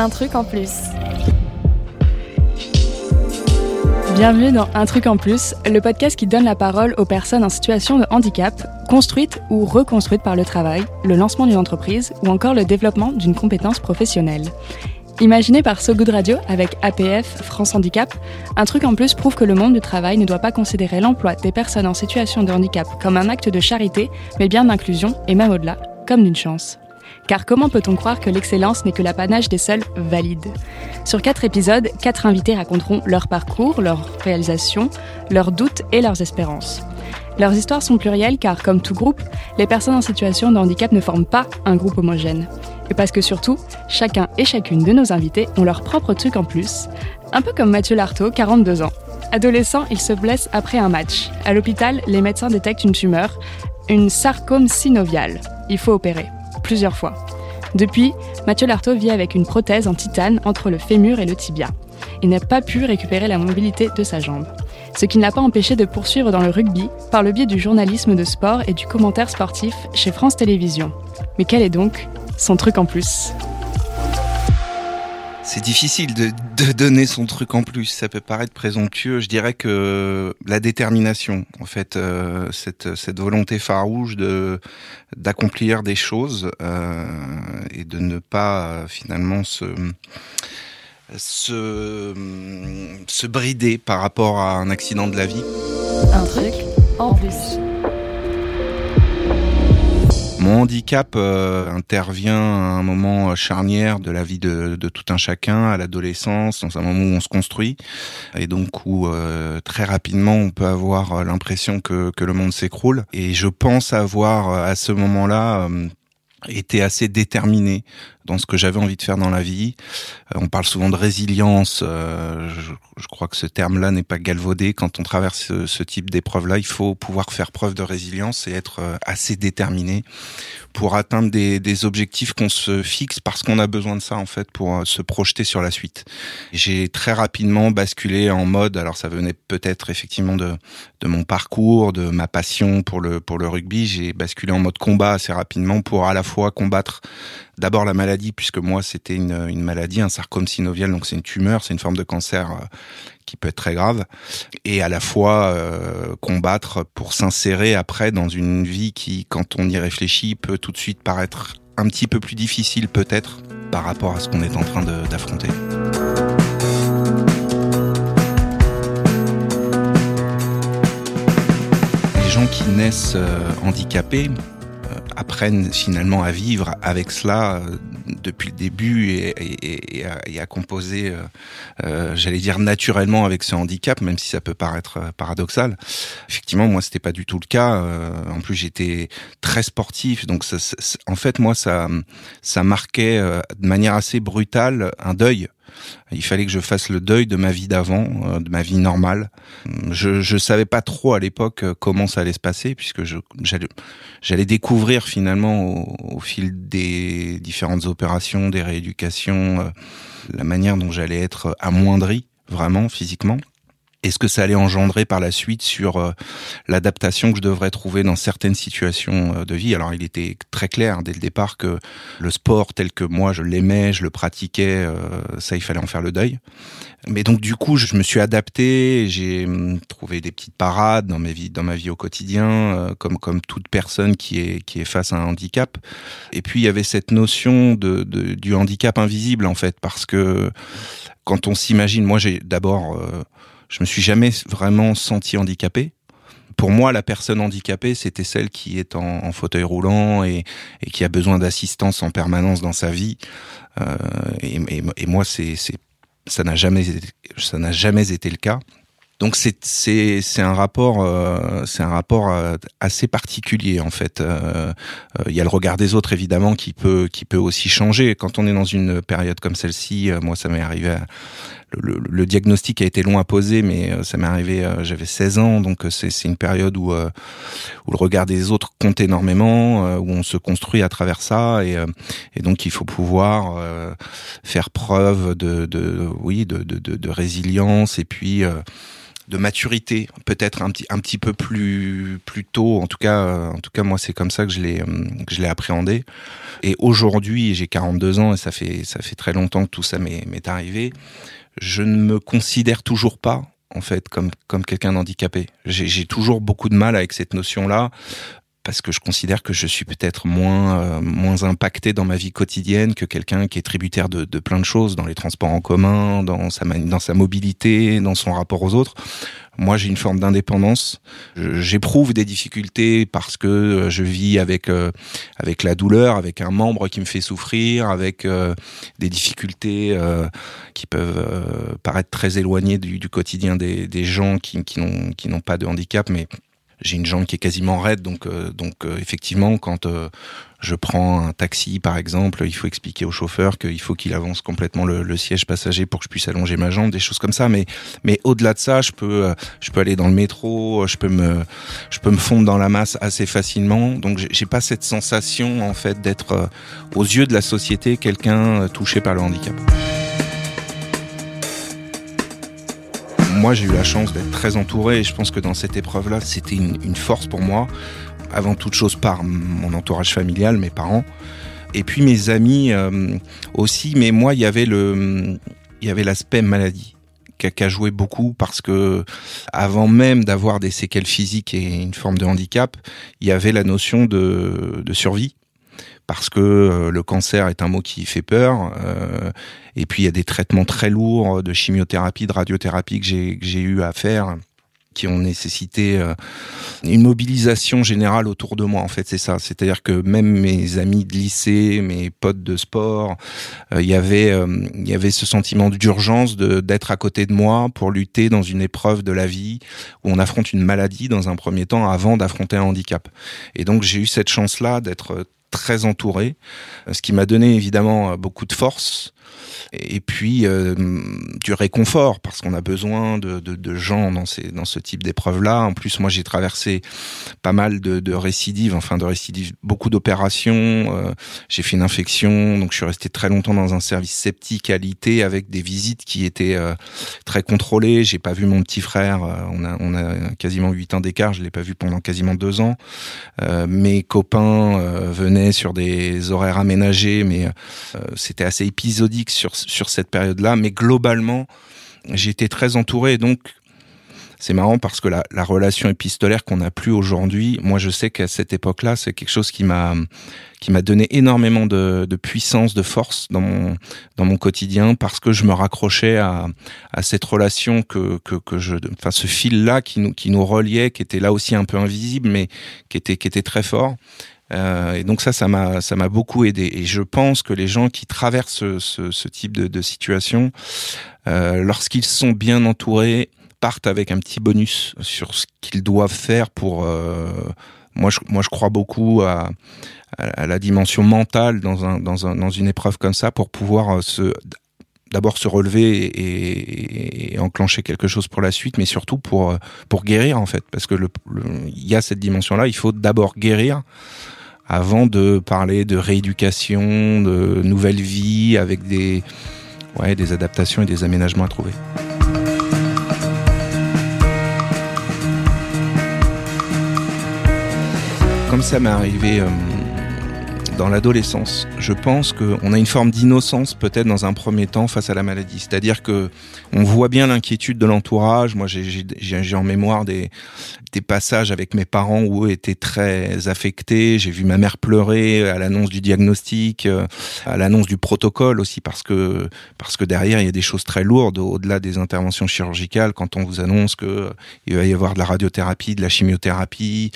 Un truc en plus. Bienvenue dans Un truc en plus, le podcast qui donne la parole aux personnes en situation de handicap, construites ou reconstruites par le travail, le lancement d'une entreprise ou encore le développement d'une compétence professionnelle. Imaginé par So Good Radio avec APF, France Handicap, un truc en plus prouve que le monde du travail ne doit pas considérer l'emploi des personnes en situation de handicap comme un acte de charité, mais bien d'inclusion et même au-delà, comme d'une chance. Car comment peut-on croire que l'excellence n'est que l'apanage des seuls valides? Sur quatre épisodes, quatre invités raconteront leur parcours, leurs réalisations, leurs doutes et leurs espérances. Leurs histoires sont plurielles car, comme tout groupe, les personnes en situation de handicap ne forment pas un groupe homogène. Et parce que surtout, chacun et chacune de nos invités ont leur propre truc en plus, un peu comme Mathieu Lartaud, 42 ans. Adolescent, il se blesse après un match. À l'hôpital, les médecins détectent une tumeur, une sarcome synoviale. Il faut opérer, plusieurs fois. Depuis, Mathieu Lartaud vit avec une prothèse en titane entre le fémur et le tibia. Il n'a pas pu récupérer la mobilité de sa jambe. Ce qui ne l'a pas empêché de poursuivre dans le rugby par le biais du journalisme de sport et du commentaire sportif chez France Télévisions. Mais quel est donc son truc en plus? C'est difficile de, donner son truc en plus. Ça peut paraître présomptueux. Je dirais que la détermination, en fait, euh, cette, cette volonté farouche de d'accomplir des choses euh, et de ne pas euh, finalement se se se brider par rapport à un accident de la vie. Un truc en plus. Mon handicap euh, intervient à un moment charnière de la vie de, tout un chacun, à l'adolescence, dans un moment où on se construit, et donc où euh, très rapidement on peut avoir l'impression que, que le monde s'écroule. Et je pense avoir à ce moment-là euh, été assez déterminé dans ce que j'avais envie de faire dans la vie. Euh, on parle souvent de résilience. Euh, je, crois que ce terme-là n'est pas galvaudé. Quand on traverse ce, type d'épreuve-là, il faut pouvoir faire preuve de résilience et être euh, assez déterminé pour atteindre des, des objectifs qu'on se fixe parce qu'on a besoin de ça en fait pour se projeter sur la suite. J'ai très rapidement basculé en mode. Alors ça venait peut-être effectivement de de mon parcours, de ma passion pour le pour le rugby. J'ai basculé en mode combat assez rapidement pour à la fois combattre d'abord la maladie, puisque moi c'était une, maladie, un sarcome synovial, donc c'est une tumeur, c'est une forme de cancer euh, qui peut être très grave, et à la fois euh, combattre pour s'insérer après dans une vie qui, quand on y réfléchit, peut tout de suite paraître un petit peu plus difficile peut-être par rapport à ce qu'on est en train d'affronter. Les gens qui naissent euh, handicapés, apprennent finalement à vivre avec cela euh, depuis le début et, et, et, à, composer, euh, euh, j'allais dire naturellement avec ce handicap, même si ça peut paraître paradoxal. Effectivement, moi, c'était pas du tout le cas. en plus, j'étais très sportif, donc ça, en fait, moi, ça, ça marquait de manière assez brutale un deuil il fallait que je fasse le deuil de ma vie d'avant, euh, de ma vie normale. Je je savais pas trop à l'époque euh, comment ça allait se passer puisque j'allais découvrir finalement au, fil des différentes opérations, des rééducations, euh, la manière dont j'allais être amoindri vraiment physiquement et ce que ça allait engendrer par la suite sur euh, l'adaptation que je devrais trouver dans certaines situations euh, de vie? Alors il était très clair dès le départ que le sport tel que moi je l'aimais, je le pratiquais, euh, ça il fallait en faire le deuil. Mais donc du coup je me suis adapté, j'ai hum, trouvé des petites parades dans ma vie, dans ma vie au quotidien, comme comme toute personne qui est qui est face à un handicap. Et puis il y avait cette notion de, de du handicap invisible en fait parce que quand on s'imagine, moi j'ai d'abord je me suis jamais vraiment senti handicapé. Pour moi, la personne handicapée, c'était celle qui est en, fauteuil roulant et, qui a besoin d'assistance en permanence dans sa vie. Euh, et, moi, c'est, ça ça n'a jamais été le cas. Donc c'est c'est c'est un rapport euh, c'est un rapport euh, assez particulier en fait. Euh, il y a le regard des autres évidemment qui peut qui peut aussi changer quand on est dans une période comme celle-ci. moi ça m'est arrivé. le, le, diagnostic a été long à poser, mais ça m'est arrivé. J'avais 16 ans, donc c'est c'est une période où où le regard des autres compte énormément, où on se construit à travers ça, et et donc il faut pouvoir faire preuve de de oui de, de, de résilience et puis de maturité, peut-être un petit un petit peu plus plus tôt. En tout cas, euh, en tout cas moi c'est comme ça que je l'ai que je l'ai appréhendé. Et aujourd'hui, j'ai 42 ans et ça fait ça fait très longtemps que tout ça m'est arrivé. Je ne me considère toujours pas en fait comme comme quelqu'un d'handicapé. J'ai toujours beaucoup de mal avec cette notion là parce que je considère que je suis peut-être moins euh, moins impacté dans ma vie quotidienne que quelqu'un qui est tributaire de, plein de choses dans les transports en commun, dans sa dans sa mobilité, dans son rapport aux autres. Moi, j'ai une forme d'indépendance. J'éprouve des difficultés parce que euh, je vis avec euh, avec la douleur, avec un membre qui me fait souffrir, avec des difficultés qui peuvent paraître très éloignées du, du quotidien des, des gens qui, qui n'ont qui n'ont pas de handicap, mais j'ai une jambe qui est quasiment raide, donc euh, donc euh, effectivement, quand euh, je prends un taxi par exemple, il faut expliquer au chauffeur qu'il faut qu'il avance complètement le, le, siège passager pour que je puisse allonger ma jambe, des choses comme ça. Mais mais au-delà de ça, je peux je peux aller dans le métro, je peux me je peux me fondre dans la masse assez facilement. Donc j'ai pas cette sensation en fait d'être aux yeux de la société quelqu'un touché par le handicap. Moi, j'ai eu la chance d'être très entouré et je pense que dans cette épreuve-là, c'était une, force pour moi. Avant toute chose par mon entourage familial, mes parents, et puis mes amis euh, aussi. Mais moi, il y avait le, il y avait l'aspect maladie qui a, joué beaucoup parce que avant même d'avoir des séquelles physiques et une forme de handicap, il y avait la notion de, de survie parce que euh, le cancer est un mot qui fait peur. Euh, et puis il y a des traitements très lourds de chimiothérapie, de radiothérapie que j'ai eu à faire qui ont nécessité euh, une mobilisation générale autour de moi. En fait, c'est ça. C'est-à-dire que même mes amis de lycée, mes potes de sport, il y avait il y avait ce sentiment d'urgence d'être à côté de moi pour lutter dans une épreuve de la vie où on affronte une maladie dans un premier temps avant d'affronter un handicap. Et donc j'ai eu cette chance-là d'être très entouré, ce qui m'a donné évidemment beaucoup de force et puis euh, du réconfort parce qu'on a besoin de, gens dans ces dans ce type d'épreuve là. En plus, moi j'ai traversé pas mal de, récidives, enfin de récidives, beaucoup d'opérations. Euh, j'ai fait une infection, donc je suis resté très longtemps dans un service septique qualité avec des visites qui étaient euh, très contrôlées. J'ai pas vu mon petit frère. on a on a quasiment huit ans d'écart. Je l'ai pas vu pendant quasiment deux ans. mes copains venaient sur des horaires aménagés, mais c'était assez épisodique sur cette période-là, mais globalement, j'étais très entouré. donc, c'est marrant parce que la, la relation épistolaire qu'on n'a plus aujourd'hui, moi je sais qu'à cette époque-là, c'est quelque chose qui m'a qui m'a donné énormément de, de, puissance, de force dans mon dans mon quotidien parce que je me raccrochais à, à cette relation que, que, que je, enfin ce fil-là qui nous qui nous reliait, qui était là aussi un peu invisible, mais qui était qui était très fort. Euh, et donc ça, ça m'a, ça m'a beaucoup aidé. Et je pense que les gens qui traversent ce, type de, situation, euh, lorsqu'ils sont bien entourés, partent avec un petit bonus sur ce qu'ils doivent faire pour. Euh, moi, je, moi, je crois beaucoup à, la dimension mentale dans, un, dans, un, dans une épreuve comme ça pour pouvoir se d'abord se relever et, enclencher quelque chose pour la suite, mais surtout pour pour guérir en fait, parce que le, il y a cette dimension là. Il faut d'abord guérir avant de parler de rééducation, de nouvelle vie avec des, ouais, des adaptations et des aménagements à trouver. Comme ça m'est arrivé euh, dans l'adolescence. Je pense qu'on a une forme d'innocence peut-être dans un premier temps face à la maladie. C'est-à-dire que on voit bien l'inquiétude de l'entourage. Moi, j'ai en mémoire des, passages avec mes parents où eux étaient très affectés. J'ai vu ma mère pleurer à l'annonce du diagnostic, euh, à l'annonce du protocole aussi parce que parce que derrière il y a des choses très lourdes au-delà des interventions chirurgicales quand on vous annonce que il va y avoir de la radiothérapie, de la chimiothérapie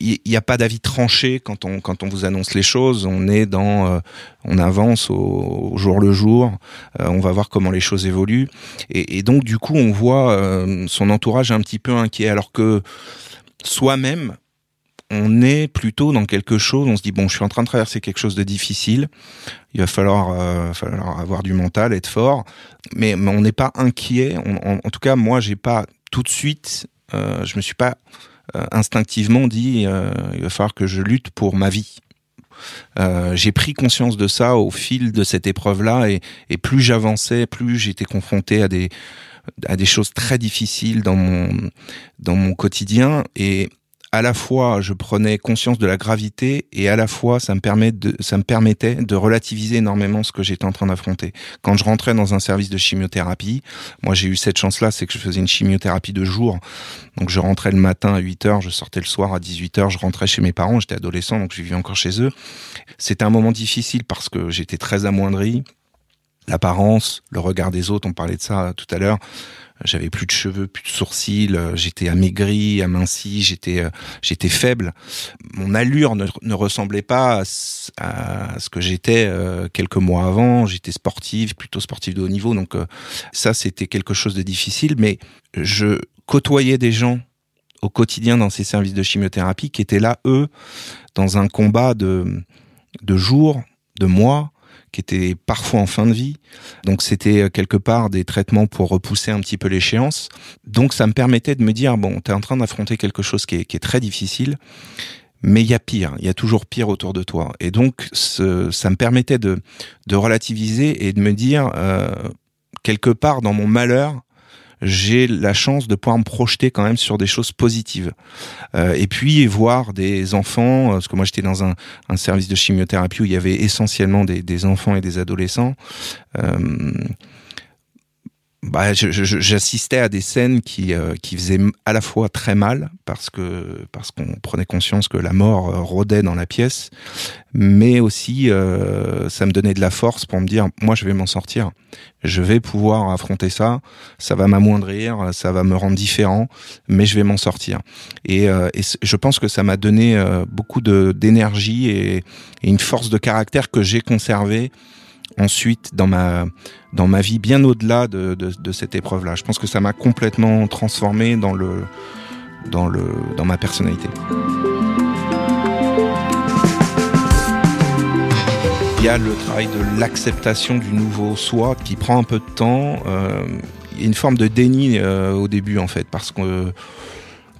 il n'y a pas d'avis tranché quand on quand on vous annonce les choses. On est dans, euh, on avance au, jour le jour. Euh, on va voir comment les choses évoluent. Et, donc du coup, on voit euh, son entourage un petit peu inquiet, alors que soi-même, on est plutôt dans quelque chose. On se dit bon, je suis en train de traverser quelque chose de difficile. Il va falloir, avoir du mental, être fort. Mais, on n'est pas inquiet. en, tout cas, moi, j'ai pas tout de suite. je me suis pas instinctivement dit euh, il va falloir que je lutte pour ma vie. Euh, j'ai pris conscience de ça au fil de cette épreuve-là, et, et plus j'avançais, plus j'étais confronté à des à des choses très difficiles dans mon dans mon quotidien et à la fois je prenais conscience de la gravité et à la fois ça me permet de ça me permettait de relativiser énormément ce que j'étais en train d'affronter. Quand je rentrais dans un service de chimiothérapie, moi j'ai eu cette chance là, c'est que je faisais une chimiothérapie de jour. Donc je rentrais le matin à 8 heures, je sortais le soir à 18 heures, je rentrais chez mes parents, j'étais adolescent donc je vivais encore chez eux. C'était un moment difficile parce que j'étais très amoindri, l'apparence, le regard des autres, on parlait de ça tout à l'heure. J'avais plus de cheveux, plus de sourcils, j'étais amaigri, aminci, j'étais euh, j'étais faible. Mon allure ne, ressemblait pas à, ce que j'étais euh, quelques mois avant. J'étais sportif, plutôt sportif de haut niveau, donc euh, ça c'était quelque chose de difficile. Mais je côtoyais des gens au quotidien dans ces services de chimiothérapie qui étaient là eux dans un combat de de jours, de mois qui étaient parfois en fin de vie. Donc c'était euh, quelque part des traitements pour repousser un petit peu l'échéance. Donc ça me permettait de me dire, bon, tu es en train d'affronter quelque chose qui est, très difficile, mais il y a pire, il y a toujours pire autour de toi. Et donc ça me permettait de, de relativiser et de me dire, euh, quelque part dans mon malheur, j'ai la chance de pouvoir me projeter quand même sur des choses positives. Euh, et puis voir des enfants, euh, parce que moi j'étais dans un, un, service de chimiothérapie où il y avait essentiellement des, des enfants et des adolescents. Euh, bah, j'assistais à des scènes qui, euh, qui faisaient à la fois très mal parce que parce qu'on prenait conscience que la mort euh, rôdait dans la pièce, mais aussi euh, ça me donnait de la force pour me dire moi je vais m'en sortir, je vais pouvoir affronter ça, ça va m'amoindrir, ça va me rendre différent, mais je vais m'en sortir. Et, et, je pense que ça m'a donné beaucoup de d'énergie et, une force de caractère que j'ai conservée ensuite dans ma dans ma vie bien au-delà de, cette épreuve-là. Je pense que ça m'a complètement transformé dans le dans le dans ma personnalité. Il y a le travail de l'acceptation du nouveau soi qui prend un peu de temps. Il y a une forme de déni euh, au début en fait parce que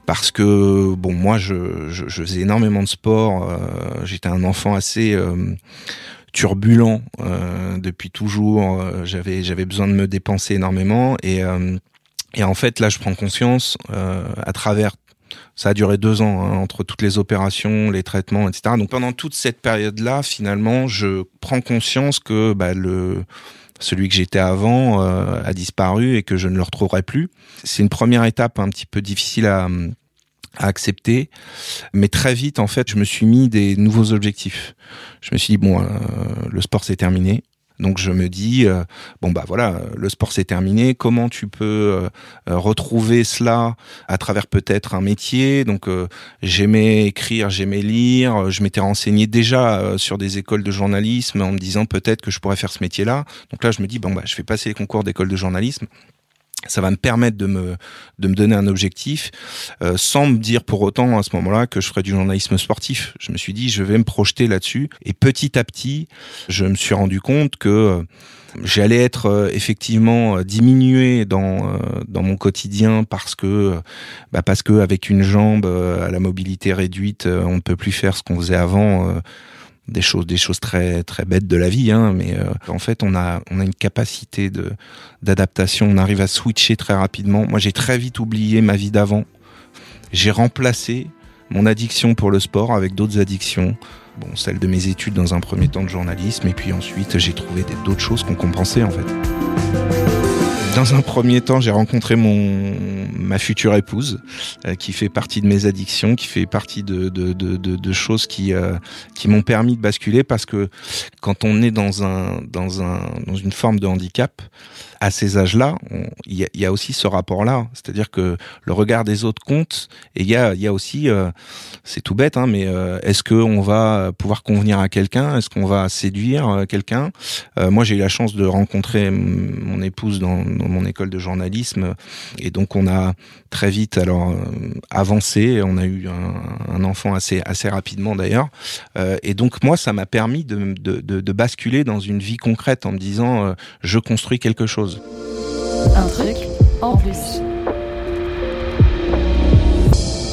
parce que bon moi je faisais énormément de sport. Euh, J'étais un enfant assez euh, turbulent euh, depuis toujours. Euh, j'avais j'avais besoin de me dépenser énormément et euh, et en fait là je prends conscience à travers ça a duré deux ans hein, entre toutes les opérations, les traitements, etc. Donc pendant toute cette période-là, finalement, je prends conscience que bah, le celui que j'étais avant a disparu et que je ne le retrouverai plus. C'est une première étape un petit peu difficile à, à accepter. Mais très vite, en fait, je me suis mis des nouveaux objectifs. Je me suis dit, bon, euh, le sport c'est terminé. Donc je me dis euh, bon bah voilà le sport c'est terminé comment tu peux euh, retrouver cela à travers peut-être un métier? Donc j'aimais écrire j'aimais lire je m'étais renseigné déjà sur des écoles de journalisme en me disant peut-être que je pourrais faire ce métier là donc là je me dis bon bah je vais passer les concours d'école de journalisme ça va me permettre de me de me donner un objectif euh, sans me dire pour autant à ce moment-là que je ferais du journalisme sportif. Je me suis dit je vais me projeter là-dessus et petit à petit, je me suis rendu compte que euh, j'allais être euh, effectivement diminué dans dans mon quotidien parce que bah parce que avec une jambe à la mobilité réduite, on ne peut plus faire ce qu'on faisait avant des choses des choses très très bêtes de la vie hein, mais euh, en fait on a on a une capacité de d'adaptation. On arrive à switcher très rapidement. Moi j'ai très vite oublié ma vie d'avant. J'ai remplacé mon addiction pour le sport avec d'autres addictions. Bon celle de mes études dans un premier temps de journalisme et puis ensuite j'ai trouvé d'autres choses qu'on compensait en fait dans un premier temps, j'ai rencontré mon ma future épouse, euh, qui fait partie de mes addictions, qui fait partie de de, de, choses qui euh, qui m'ont permis de basculer parce que quand on est dans un dans un dans une forme de handicap, à ces âges-là, il y, a, aussi ce rapport-là, c'est-à-dire que le regard des autres compte, et il y a, y a aussi, euh, c'est tout bête, hein, mais est-ce qu'on va pouvoir convenir à quelqu'un? Est-ce qu'on va séduire quelqu'un? Moi, j'ai eu la chance de rencontrer mon épouse dans, mon école de journalisme, et donc on a très vite alors avancé, on a eu un, enfant assez assez rapidement d'ailleurs, et donc moi, ça m'a permis de, de, basculer dans une vie concrète en me disant, je construis quelque chose. Un truc en plus.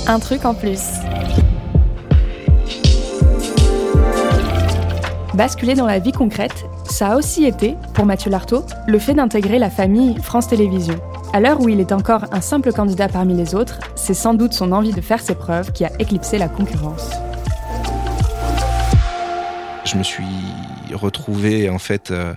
Un truc en plus. Basculer dans la vie concrète, ça a aussi été, pour Mathieu Lartaud, le fait d'intégrer la famille France Télévisions. À l'heure où il est encore un simple candidat parmi les autres, c'est sans doute son envie de faire ses preuves qui a éclipsé la concurrence. Je me suis retrouvé en fait euh,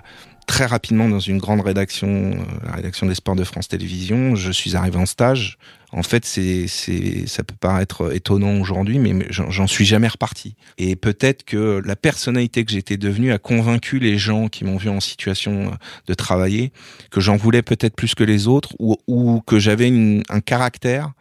très rapidement dans une grande rédaction, euh, la rédaction des sports de France Télévisions. Je suis arrivé en stage. En fait, c'est, ça peut paraître étonnant aujourd'hui, mais j'en suis jamais reparti. Et peut-être que la personnalité que j'étais devenu a convaincu les gens qui m'ont vu en situation euh, de travailler que j'en voulais peut-être plus que les autres, ou que j'avais un caractère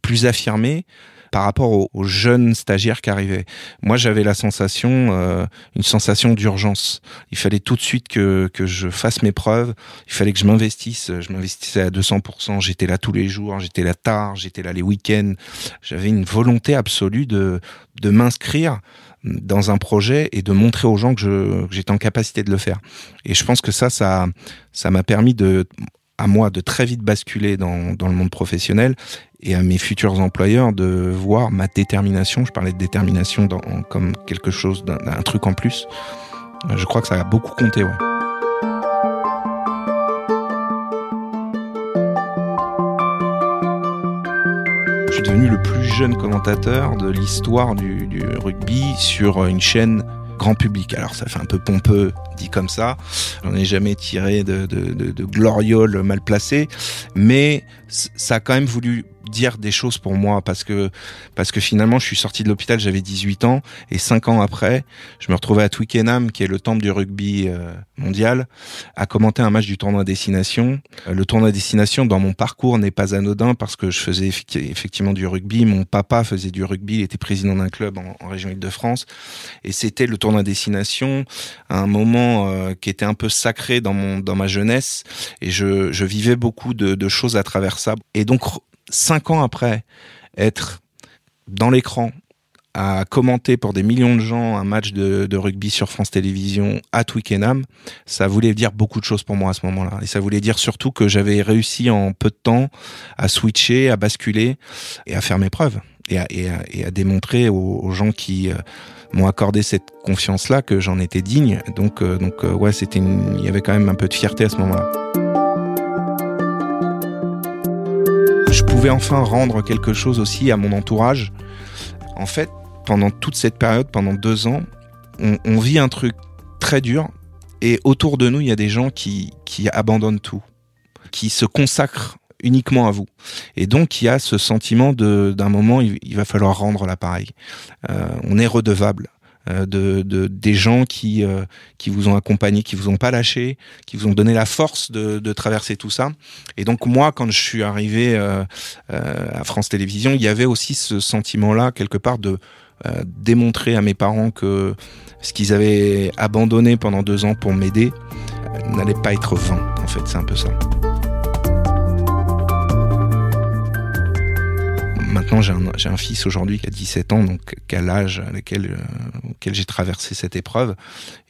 plus affirmé par rapport aux, jeunes stagiaires qui arrivaient. Moi, j'avais la sensation, euh, une sensation d'urgence. Il fallait tout de suite que, que je fasse mes preuves. Il fallait que je m'investisse. Je m'investissais à 200%. J'étais là tous les jours. J'étais là tard. J'étais là les week-ends. J'avais une volonté absolue de, de m'inscrire dans un projet et de montrer aux gens que j'étais en capacité de le faire. Et je pense que ça, ça, ça m'a permis de, à moi de très vite basculer dans, le monde professionnel et à mes futurs employeurs de voir ma détermination. Je parlais de détermination comme quelque chose, d'un truc en plus. Je crois que ça a beaucoup compté. Je suis devenu le plus jeune commentateur de l'histoire du rugby sur une chaîne grand public. Alors ça fait un peu pompeux dit comme ça. J'en ai jamais tiré de, de glorioles mal placées, mais ça a quand même voulu dire des choses pour moi parce que parce que finalement je suis sorti de l'hôpital j'avais 18 ans et cinq ans après je me retrouvais à Twickenham qui est le temple du rugby euh, mondial à commenter un match du tournoi destination. Euh, le tournoi destination dans mon parcours n'est pas anodin parce que je faisais effectivement du rugby. Mon papa faisait du rugby il était président d'un club en, région Île-de-France. Et c'était le tournoi destination un moment euh, qui était un peu sacré dans mon dans ma jeunesse. Et je, je vivais beaucoup de, de choses à travers ça. Et donc cinq ans après être dans l'écran à commenter pour des millions de gens un match de, rugby sur France Télévisions à Twickenham, ça voulait dire beaucoup de choses pour moi à ce moment-là. Et ça voulait dire surtout que j'avais réussi en peu de temps à switcher, à basculer et à faire mes preuves et à, démontrer aux, gens qui euh, m'ont accordé cette confiance-là que j'en étais digne. Donc, euh, donc euh, ouais, il y avait quand même un peu de fierté à ce moment-là. Je pouvais enfin rendre quelque chose aussi à mon entourage. En fait, pendant toute cette période, pendant deux ans, on, vit un truc très dur et autour de nous, il y a des gens qui, abandonnent tout, qui se consacrent uniquement à vous. Et donc, il y a ce sentiment d'un moment, il, va falloir rendre l'appareil. Euh, on est redevable. Euh, de, de, des gens qui euh, qui vous ont accompagné, qui vous ont pas lâché, qui vous ont donné la force de, de traverser tout ça. Et donc moi, quand je suis arrivé euh, à France Télévisions, il y avait aussi ce sentiment-là quelque part de démontrer à mes parents que ce qu'ils avaient abandonné pendant deux ans pour m'aider n'allait pas être vain. En fait, c'est un peu ça. Maintenant j'ai un, fils aujourd'hui qui a 17 ans, donc quel âge à laquelle, euh, auquel j'ai traversé cette épreuve.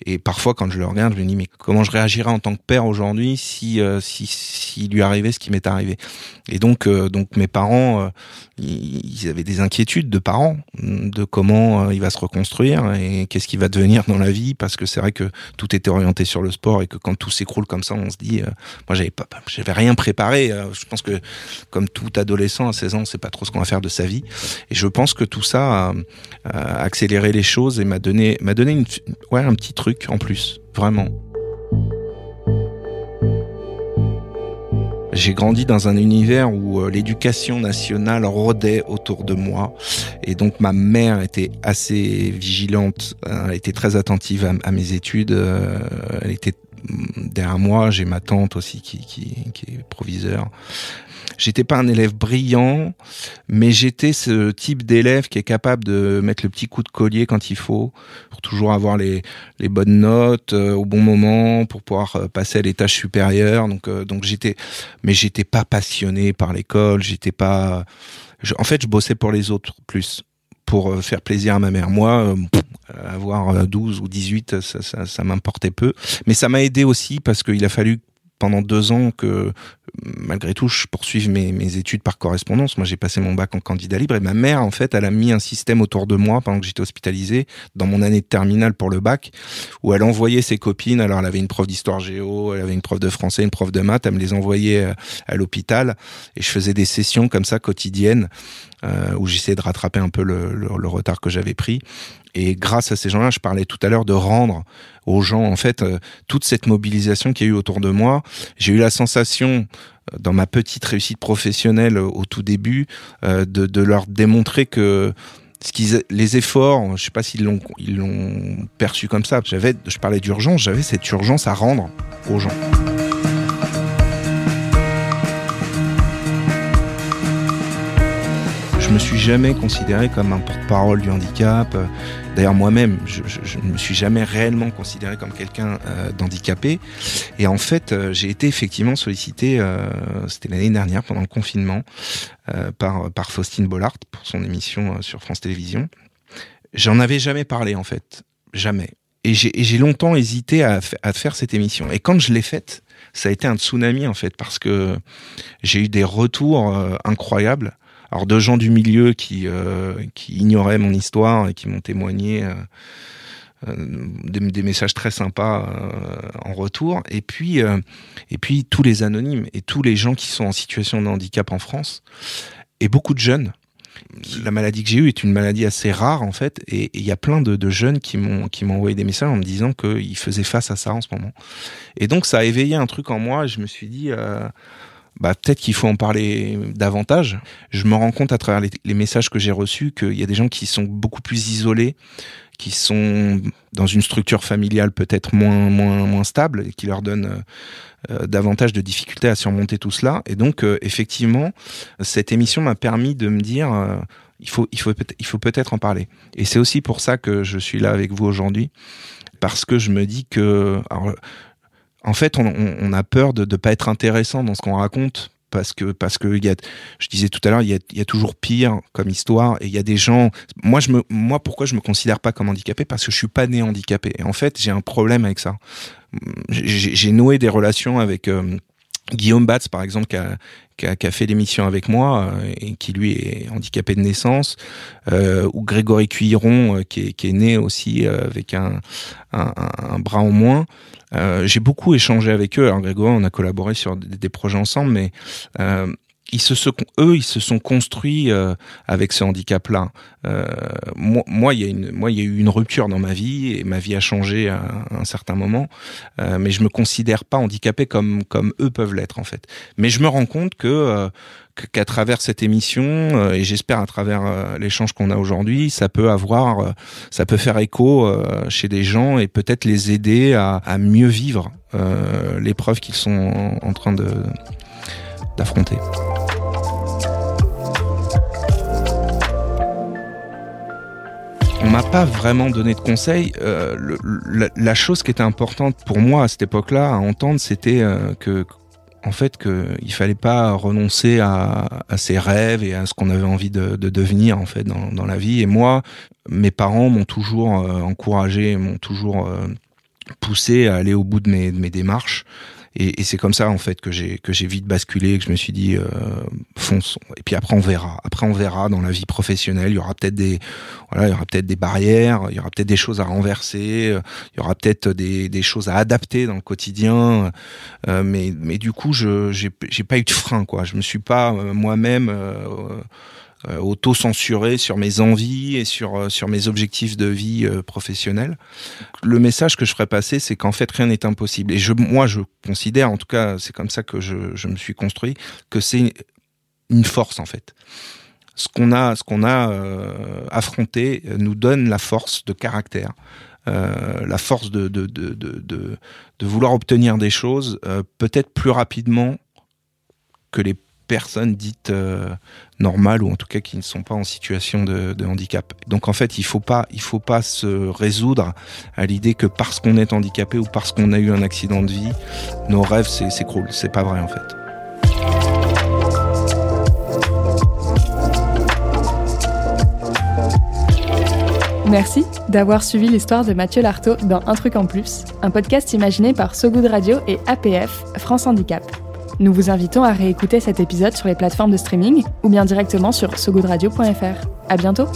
Et parfois quand je le regarde, je me dis mais comment je réagirais en tant que père aujourd'hui si, euh, si, lui arrivait ce qui m'est arrivé? Et donc euh, donc mes parents, ils avaient des inquiétudes de parents de comment il va se reconstruire et qu'est-ce qui va devenir dans la vie parce que c'est vrai que tout était orienté sur le sport et que quand tout s'écroule comme ça, on se dit moi j'avais pas j'avais rien préparé. je pense que comme tout adolescent à 16 ans, c'est pas trop ce qu'on va faire de sa vie. Et je pense que tout ça a, accéléré les choses et m'a donné, m'a donné ouais, un petit truc en plus, vraiment. J'ai grandi dans un univers où euh, l'éducation nationale rôdait autour de moi et donc ma mère était assez vigilante, elle était très attentive à, mes études, euh, elle était derrière moi, j'ai ma tante aussi qui, est proviseur. J'étais pas un élève brillant, mais j'étais ce type d'élève qui est capable de mettre le petit coup de collier quand il faut, pour toujours avoir les, les bonnes notes euh, au bon moment, pour pouvoir euh, passer à l'étage supérieur. Donc, euh, donc j'étais, mais j'étais pas passionné par l'école. J'étais pas. en fait, je bossais pour les autres plus pour faire plaisir à ma mère. Moi, avoir 12 ou 18, ça, ça, m'importait peu. Mais ça m'a aidé aussi parce qu'il a fallu pendant deux ans que malgré tout, je poursuive mes, études par correspondance. Moi, j'ai passé mon bac en candidat libre et ma mère, en fait, elle a mis un système autour de moi pendant que j'étais hospitalisé dans mon année de terminale pour le bac, où elle envoyait ses copines. Alors, elle avait une prof d'histoire géo, elle avait une prof de français, une prof de maths. Elle me les envoyait euh, à l'hôpital et je faisais des sessions comme ça quotidiennes euh, où j'essayais de rattraper un peu le, retard que j'avais pris. Et grâce à ces gens-là, je parlais tout à l'heure de rendre aux gens, en fait, euh, toute cette mobilisation qu'il y a eu autour de moi. J'ai eu la sensation, euh, dans ma petite réussite professionnelle au tout début, de, leur démontrer que ce les efforts, je sais pas s'ils l'ont, ils l'ont perçu comme ça. J'avais, je parlais d'urgence, j'avais cette urgence à rendre aux gens. Suis jamais considéré comme un porte-parole du handicap. D'ailleurs, moi-même, je, ne me suis jamais réellement considéré comme quelqu'un euh, d'handicapé. Et en fait, euh, j'ai été effectivement sollicité, euh, c'était l'année dernière, pendant le confinement, par, Faustine Bollard pour son émission sur France Télévisions. J'en avais jamais parlé, en fait. Jamais. Et j'ai longtemps hésité à, faire cette émission. Et quand je l'ai faite, ça a été un tsunami, en fait, parce que j'ai eu des retours incroyables alors de gens du milieu qui euh, qui ignoraient mon histoire et qui m'ont témoigné euh, euh, des, messages très sympas en retour et puis tous les anonymes et tous les gens qui sont en situation de handicap en France et beaucoup de jeunes la maladie que j'ai eue est une maladie assez rare en fait, et il y a plein de, jeunes qui m'ont qui m'ont envoyé des messages en me disant qu'ils faisaient face à ça en ce moment. Et donc ça a éveillé un truc en moi. Je me suis dit, bah, peut-être qu'il faut en parler davantage. Je me rends compte à travers les, messages que j'ai reçus qu'il y a des gens qui sont beaucoup plus isolés, qui sont dans une structure familiale peut-être moins moins moins stable et qui leur donne euh, euh, davantage de difficultés à surmonter tout cela. Et donc euh, effectivement, cette émission m'a permis de me dire il faut il faut il faut peut-être en parler. Et c'est aussi pour ça que je suis là avec vous aujourd'hui parce que je me dis que en fait, on, a peur de ne pas être intéressant dans ce qu'on raconte parce que parce que y a, je disais tout à l'heure, il y a, toujours pire comme histoire et il y a des gens. Moi, je me, moi, pourquoi je me considère pas comme handicapé? Parce que je suis pas né handicapé. Et en fait, j'ai un problème avec ça. J'ai noué des relations avec euh, Guillaume Batz, par exemple, qui a, qui a, qui a fait l'émission avec moi euh, et qui lui est handicapé de naissance, euh, ou Grégory Cuiron, euh, qui, est, qui est né aussi avec un, un, un bras en moins. J'ai beaucoup échangé avec eux. Alors Grégoire, on a collaboré sur des, projets ensemble, mais ils se, eux, ils se sont construits euh, avec ce handicap-là. Euh, moi, il y a moi, il y a eu une rupture dans ma vie et ma vie a changé à, un certain moment. Euh, mais je me considère pas handicapé comme comme eux peuvent l'être en fait. Mais je me rends compte que euh, qu'à travers cette émission euh, et j'espère à travers l'échange qu'on a aujourd'hui, ça peut avoir, ça peut faire écho chez des gens et peut-être les aider à, à mieux vivre l'épreuve qu'ils sont en train de d'affronter. On m'a pas vraiment donné de conseils. Euh, la, chose qui était importante pour moi à cette époque-là à entendre, c'était euh, que, en fait, qu'il fallait pas renoncer à, ses rêves et à ce qu'on avait envie de, devenir en fait dans, la vie. Et moi, mes parents m'ont toujours euh, encouragé, m'ont toujours poussé à aller au bout de mes démarches. Et, et c'est comme ça en fait que j'ai que j'ai vite basculé, que je me suis dit euh, fonçons. Et puis après on verra. Après on verra dans la vie professionnelle. Il y aura peut-être des voilà, il y aura peut-être des barrières, il y aura peut-être des choses à renverser, il y aura peut-être des, des choses à adapter dans le quotidien. Euh, mais mais du coup je j'ai pas eu de frein quoi. Je me suis pas euh, moi-même euh, euh, auto-censuré sur mes envies et sur euh, sur mes objectifs de vie euh, professionnelle. Le message que je ferais passer, c'est qu'en fait rien n'est impossible. Et je, moi, je considère, en tout cas, c'est comme ça que je, je me suis construit, que c'est une force en fait. Ce qu'on a, ce qu'on a affronté, nous donne la force de caractère. Euh, la force de, de, de, de, vouloir obtenir des choses peut-être plus rapidement que les personnes dites euh, normales ou en tout cas qui ne sont pas en situation de, handicap. Donc en fait, il faut pas, faut pas se résoudre à l'idée que parce qu'on est handicapé ou parce qu'on a eu un accident de vie, nos rêves s'écroulent. C'est pas vrai en fait. Merci d'avoir suivi l'histoire de Mathieu Lartaud dans Un truc en plus, un podcast imaginé par So Good Radio et APF, France Handicap. Nous vous invitons à réécouter cet épisode sur les plateformes de streaming ou bien directement sur sogoodradio.fr. À bientôt!